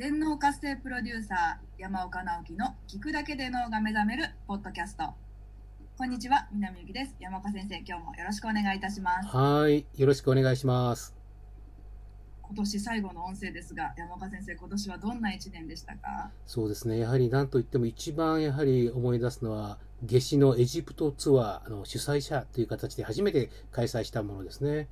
全脳活性プロデューサー山岡直樹の聞くだけで脳が目覚めるポッドキャスト。こんにちは南由紀です。山岡先生今日もよろしくお願いいたします。はいよろしくお願いします。今年最後の音声ですが山岡先生今年はどんな一年でしたか？そうですね。やはり何といっても一番やはり思い出すのは夏至のエジプトツアーの主催者という形で初めて開催したものですね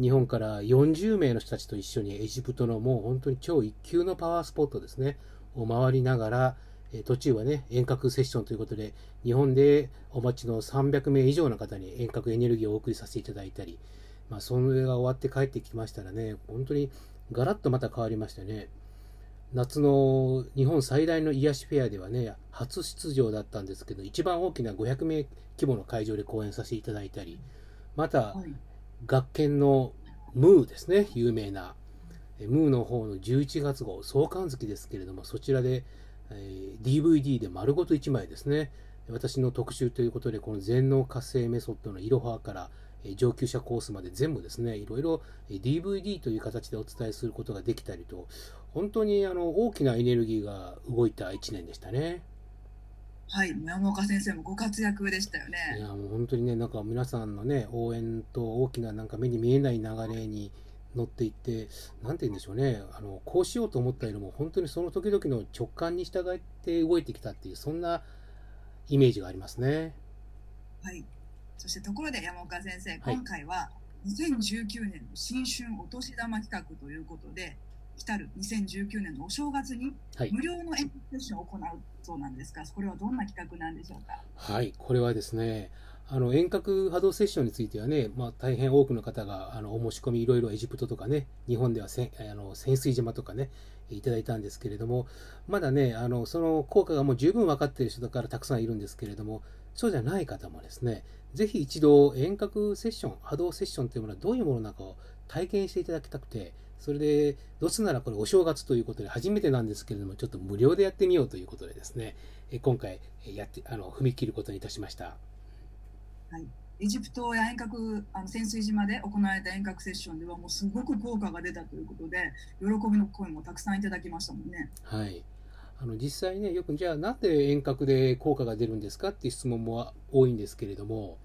日本から40名の人たちと一緒にエジプトのもう本当に超一級のパワースポットですね、を回りながら、え途中はね、遠隔セッションということで、日本でお待ちの300名以上の方に遠隔エネルギーをお送りさせていただいたり、まあ、それが終わって帰ってきましたらね、本当にガラッとまた変わりましてね、夏の日本最大の癒しフェアではね、初出場だったんですけど、一番大きな500名規模の会場で講演させていただいたり、また、学研のムーですね、有名な。ムーの方の11月号、創刊月ですけれども、そちらで、え、DVD で丸ごと1枚ですね、私の特集ということで、この全脳活性メソッドのいろはから、え上級者コースまで全部ですね、いろいろ DVD という形でお伝えすることができたりと、本当にあの大きなエネルギーが動いた1年でしたね。はい、山岡先生もご活躍でしたよね。いや、もう本当にね、なんか皆さんのね、応援と大きななんか目に見えない流れに乗っていって、なんて言うんでしょうね、あの、こうしようと思ったよりも、本当にその時々の直感に従って動いてきたっていう、そんなイメージがありますね。はい。そしてところで山岡先生、今回は2019年の新春お年玉企画ということで、来たる2019年のお正月に無料の演説セッションを行うそうなんですが、これはどんな企画なんでしょうか？はい、これはですね、あの遠隔波動セッションについてはね、まあ、大変多くの方があのお申し込み、いろいろエジプトとかね、日本ではせあの潜水島とかね、いただいたんですけれども、まだね、あのその効果がもう十分分かっている人だからたくさんいるんですけれども、そうじゃない方もですね、ぜひ一度遠隔セッション、波動セッションというものはどういうものなのかを体験していただきたくて、それで、どうせならこれお正月ということで初めてなんですけれども、ちょっと無料でやってみようということでですね、今回やって、あの、踏み切ることにいたしました。はい。エジプトや遠隔、あの潜水島で行われた遠隔セッションではもうすごく効果が出たということで、喜びの声もたくさんいただきましたもんね。はい。あの実際ね、よくじゃあなんで遠隔で効果が出るんですかっていう質問も多いんですけれども、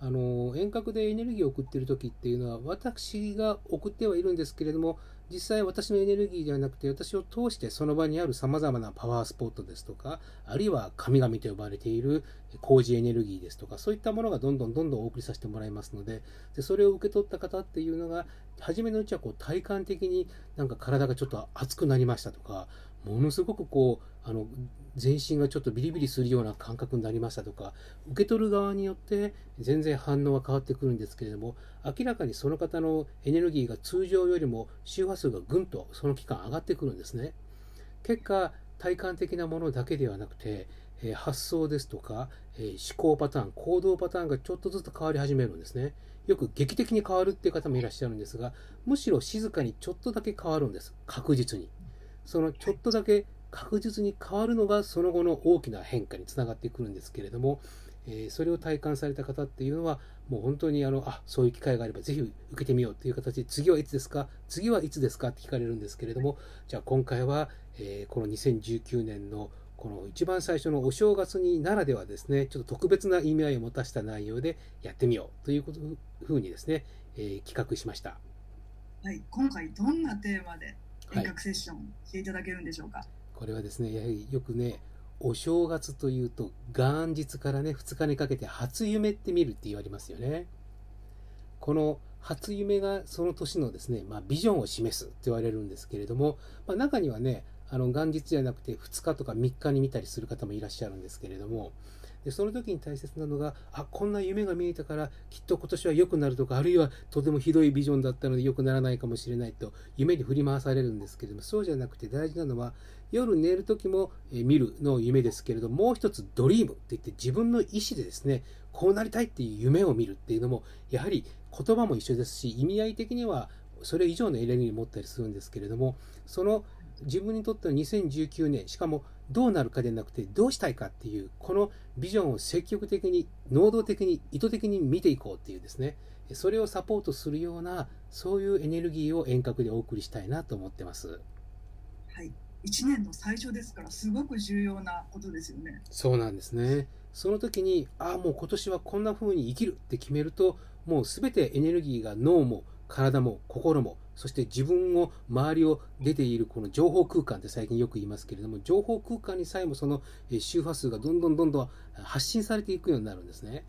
あの遠隔でエネルギーを送っている時っていうのは私が送ってはいるんですけれども実際私のエネルギーではなくて私を通してその場にあるさまざまなパワースポットですとかあるいは神々と呼ばれている工事エネルギーですとかそういったものがどんどんどんどんお送りさせてもらいますのででそれを受け取った方っていうのが初めのうちはこう体感的になんか体がちょっと熱くなりましたとかものすごくこうあの全身がちょっとビリビリするような感覚になりましたとか受け取る側によって全然反応は変わってくるんですけれども明らかにその方のエネルギーが通常よりも周波数がぐんとその期間上がってくるんですね。結果体感的なものだけではなくて、え発想ですとか、え思考パターン行動パターンがちょっとずつ変わり始めるんですね。よく劇的に変わるっていう方もいらっしゃるんですがむしろ静かにちょっとだけ変わるんです。確実に。そのちょっとだけ確実に変わるのがその後の大きな変化につながってくるんですけれども、えー、それを体感された方っていうのはもう本当にあのあそういう機会があればぜひ受けてみようという形で次はいつですか？次はいつですか？って聞かれるんですけれどもじゃあ今回は、えー、この2019年のこの一番最初のお正月にならではですねちょっと特別な意味合いを持たせた内容でやってみようということふうにですね、えー、企画しました。はい、今回どんなテーマで遠隔セッションしていただけるんでしょうか、はい、これはですねやはりよくねお正月というと元日からね2日にかけて初夢って見るって言われますよね。この初夢がその年のですね、まあ、ビジョンを示すって言われるんですけれども、まあ、中にはねあの元日じゃなくて2日とか3日に見たりする方もいらっしゃるんですけれどもでその時に大切なのがあこんな夢が見えたからきっと今年は良くなるとかあるいはとてもひどいビジョンだったので良くならないかもしれないと夢に振り回されるんですけれどもそうじゃなくて大事なのは夜寝る時も見るの夢ですけれどもう一つドリームって言って自分の意思でですねこうなりたいっていう夢を見るっていうのもやはり言葉も一緒ですし意味合い的にはそれ以上のエネルギーを持ったりするんですけれどもその自分にとっては2019年しかもどうなるかでなくてどうしたいかっていうこのビジョンを積極的に能動的に意図的に見ていこうっていうですねそれをサポートするようなそういうエネルギーを遠隔でお送りしたいなと思ってます。はい1年の最初ですからすごく重要なことですよね。そうなんですね。その時にああもう今年はこんな風に生きるって決めるともう全てエネルギーが脳も体も心もそして自分を周りを出ているこの情報空間って最近よく言いますけれども情報空間にさえもその周波数がどんどんどんどん発信されていくようになるんですね。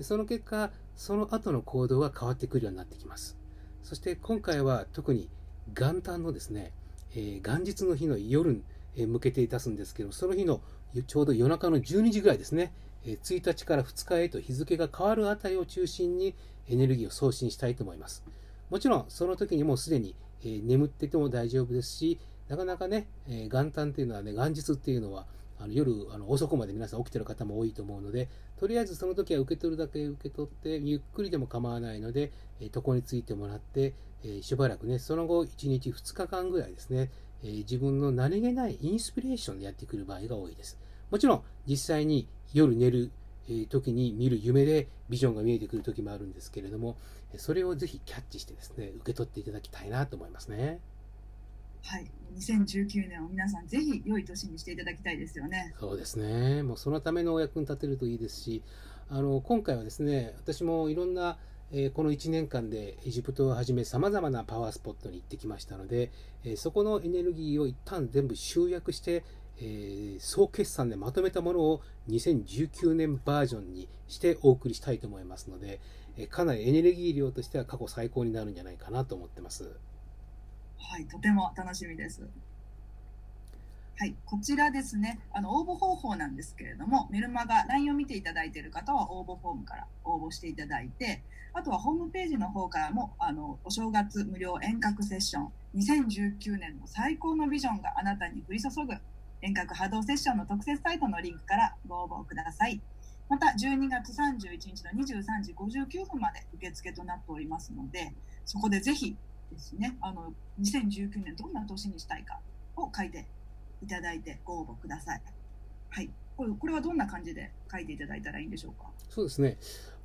その結果その後の行動が変わってくるようになってきます。そして今回は特に元旦のですね、えー、元日の日の夜に向けて出すんですけど、その日のちょうど夜中の12時ぐらいですね、1日から2日へと日付が変わるあたりを中心にエネルギーを送信したいと思います。もちろんその時にもうすでに、え眠ってても大丈夫ですし、なかなかね、え元旦っていうのはね、元日っていうのはあの夜あの遅くまで皆さん起きてる方も多いと思うので、とりあえずその時は受け取るだけ受け取って、ゆっくりでも構わないので、え床についてもらって、えしばらくね、その後1日2日間ぐらいですね、え自分の何気ないインスピレーションでやってくる場合が多いです。もちろん実際に夜寝る時に見る夢でビジョンが見えてくる時もあるんですけれども、それをぜひキャッチしてですね、受け取っていただきたいなと思いますね。はい、2019年を皆さんぜひ良い年にしていただきたいですよね。そうですね。もうそのためのお役に立てるといいですし、あの今回はですね、私もいろんなえこの1年間でエジプトをはじめさまざまなパワースポットに行ってきましたので、えそこのエネルギーを一旦全部集約して、え総決算でまとめたものを2019年バージョンにしてお送りしたいと思いますので、えかなりエネルギー量としては過去最高になるんじゃないかなと思ってます。はい、とても楽しみです。はい、こちらですね、あの応募方法なんですけれども、メルマガ、LINE を見ていただいている方は応募フォームから応募していただいて、あとはホームページの方からも、あのお正月無料遠隔セッション、2019年の最高のビジョンがあなたに降り注ぐ遠隔波動セッションの特設サイトのリンクからご応募ください。また、12月31日の23時59分まで受付となっておりますので、そこでぜひですね、あの2019年どんな年にしたいかを書いていただいてご応募ください。はい。これこれはどんな感じで書いていただいたらいいんでしょうか？そうですね。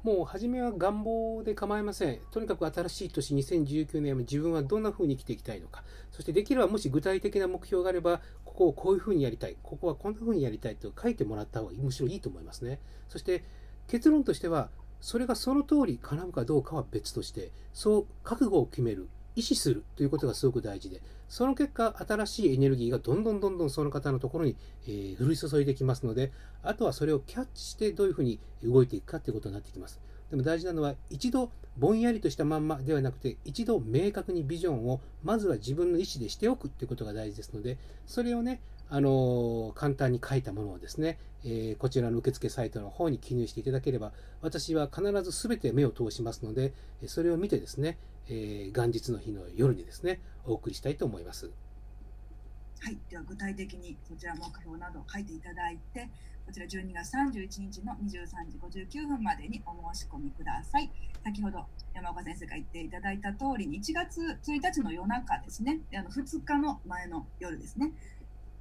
もう初めは願望で構いません。とにかく新しい年2019年は自分はどんな風に生きていきたいのか。そしてできればもし具体的な目標があれば、ここをこういう風にやりたい。ここはこんな風にやりたいと書いてもらった方がむしろいいと思いますね。そして結論としては、それがその通り叶うかどうかは別として、そう覚悟を決める。意思するということがすごく大事で、その結果、新しいエネルギーがどんどんどんどんその方のところに、えー、降り注いできますので、あとはそれをキャッチしてどういうふうに動いていくかということになってきます。でも大事なのは、一度ぼんやりとしたまんまではなくて、一度明確にビジョンを、まずは自分の意思でしておくということが大事ですので、それをね、あの、簡単に書いたものをですね、えー、こちらの受付サイトの方に記入していただければ、私は必ず全て目を通しますので、それを見てですね、えー、元日の日の夜にですね、お送りしたいと思います。はい、では具体的にそちら目標などを書いていただいて、こちら12月31日の23時59分までにお申し込みください。先ほど山岡先生が言っていただいた通りに、1月1日の夜中ですね、あの2日の前の夜ですね、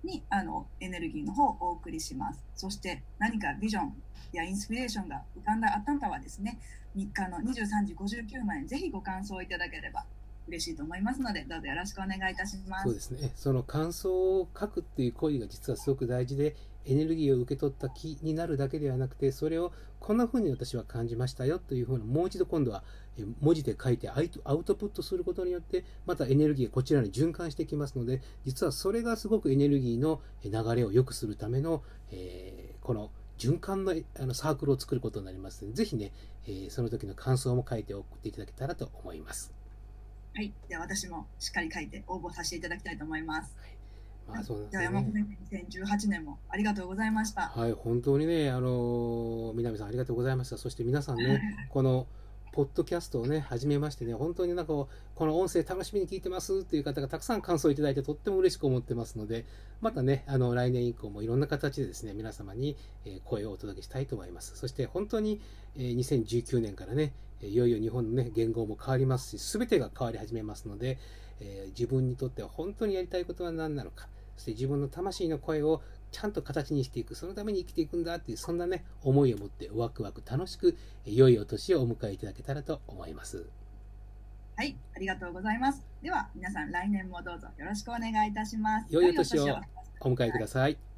にあのエネルギーの方をお送りします。そして何かビジョンやインスピレーションが浮かんだあった方はですね、3日の23時59分にぜひご感想いただければ嬉しいと思いますので、どうぞよろしくお願いいたします。そうですね。その感想を書くっていう行為が実はすごく大事で、エネルギーを受け取った気になるだけではなくて、それをこんな風に私は感じましたよというふうな、もう一度今度は文字で書いてアウトプットすることによって、またエネルギーがこちらに循環してきますので、実はそれがすごくエネルギーの流れを良くするための、えー、この循環のあのサークルを作ることになりますので、ぜひね、えー、その時の感想も書いて送っていただけたらと思います。はい。では私もしっかり書いて応募させていただきたいと思います。はいまあそうですね、山本先生、2018年もありがとうございました。はい、本当にね、あの南さんありがとうございました。そして皆さんね、このポッドキャストをね、始めましてね、本当になんかこの音声楽しみに聞いてますっていう方がたくさん感想をいただいてとっても嬉しく思ってますので、またね、あの来年以降もいろんな形でですね、皆様に声をお届けしたいと思います。そして本当に2019年からね、いよいよ日本のね、言語も変わりますし、すべてが変わり始めますので、え自分にとっては本当にやりたいことは何なのか、そして自分の魂の声をちゃんと形にしていく、そのために生きていくんだっていう、そんなね、思いを持ってワクワク楽しく、良いお年をお迎えいただけたらと思います。はい、ありがとうございます。では、皆さん来年もどうぞよろしくお願いいたします。良いお年を。お迎えください